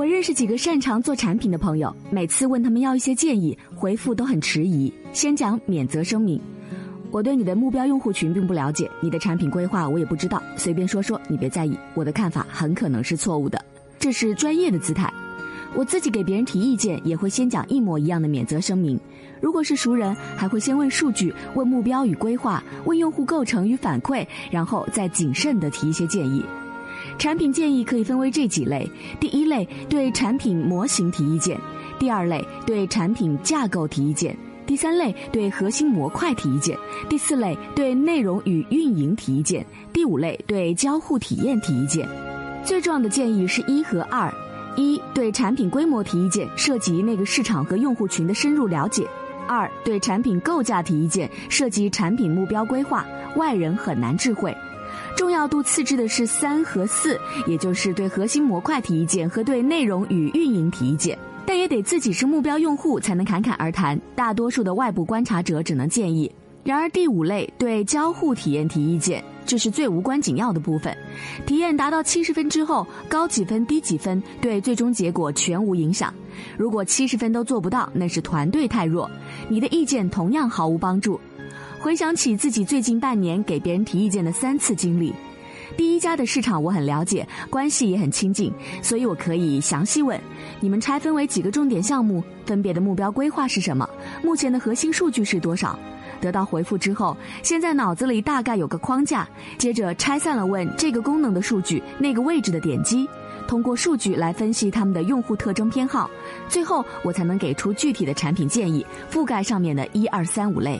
我认识几个擅长做产品的朋友，每次问他们要一些建议，回复都很迟疑。先讲免责声明：我对你的目标用户群并不了解，你的产品规划我也不知道，随便说说，你别在意。我的看法很可能是错误的，这是专业的姿态。我自己给别人提意见，也会先讲一模一样的免责声明。如果是熟人，还会先问数据、问目标与规划、问用户构成与反馈，然后再谨慎地提一些建议。产品建议可以分为这几类：第一类对产品模型提意见；第二类对产品架构提意见；第三类对核心模块提意见；第四类对内容与运营提意见；第五类对交互体验提意见。最重要的建议是一和二：一对产品规模提意见，涉及那个市场和用户群的深入了解；二对产品构架提意见，涉及产品目标规划，外人很难智慧。重要度次之的是三和四，也就是对核心模块提意见和对内容与运营提意见，但也得自己是目标用户才能侃侃而谈，大多数的外部观察者只能建议。然而第五类对交互体验提意见，这是最无关紧要的部分，体验达到七十分之后，高几分低几分对最终结果全无影响。如果七十分都做不到，那是团队太弱，你的意见同样毫无帮助。回想起自己最近半年给别人提意见的三次经历，第一家的市场我很了解，关系也很亲近，所以我可以详细问：你们拆分为几个重点项目，分别的目标规划是什么？目前的核心数据是多少？得到回复之后，现在脑子里大概有个框架，接着拆散了问这个功能的数据，那个位置的点击，通过数据来分析他们的用户特征偏好，最后我才能给出具体的产品建议，覆盖上面的一二三五类。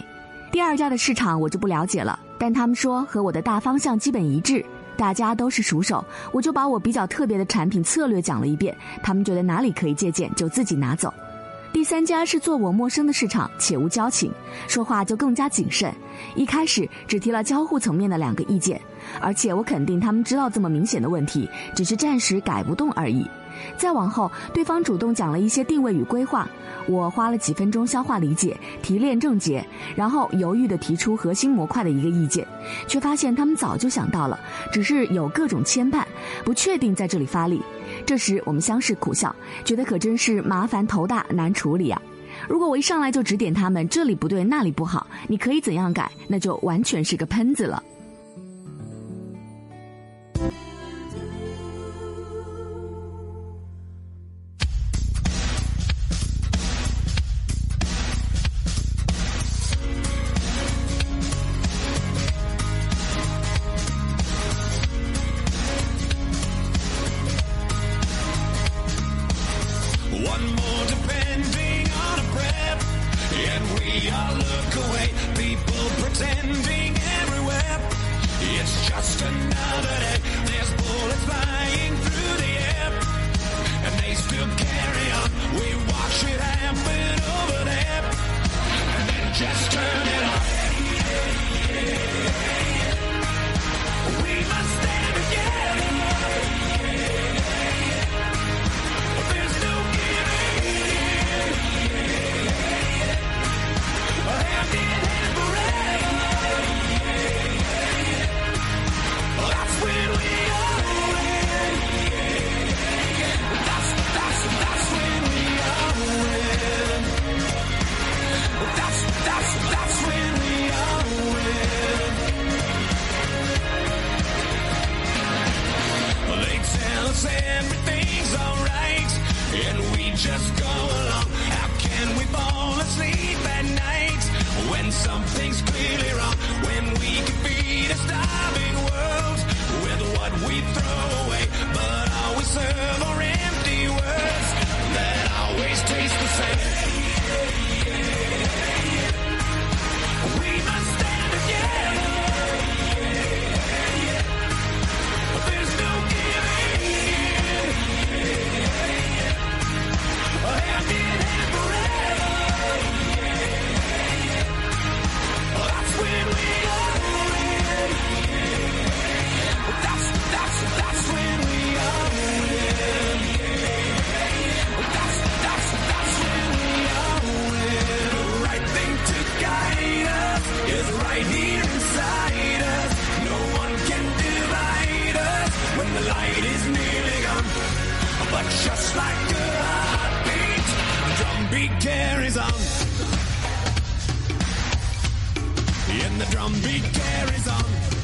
第二家的市场我就不了解了，但他们说和我的大方向基本一致，大家都是熟手，我就把我比较特别的产品策略讲了一遍，他们觉得哪里可以借鉴就自己拿走。第三家是做我陌生的市场，且无交情，说话就更加谨慎，一开始只提了交互层面的两个意见，而且我肯定他们知道这么明显的问题，只是暂时改不动而已。再往后，对方主动讲了一些定位与规划，我花了几分钟消化理解、提炼症结，然后犹豫地提出核心模块的一个意见，却发现他们早就想到了，只是有各种牵绊，不确定在这里发力。这时我们相视苦笑，觉得可真是麻烦头大难处理啊！如果我一上来就指点他们这里不对那里不好，你可以怎样改，那就完全是个喷子了。It's ending everywhere. It's just another day. There's bullets flying through the air. And they still carry on. We watch it happen. When we fall asleep at night. When something's clearly wrong, when we can feed a starving world with what we throw away. Arizona.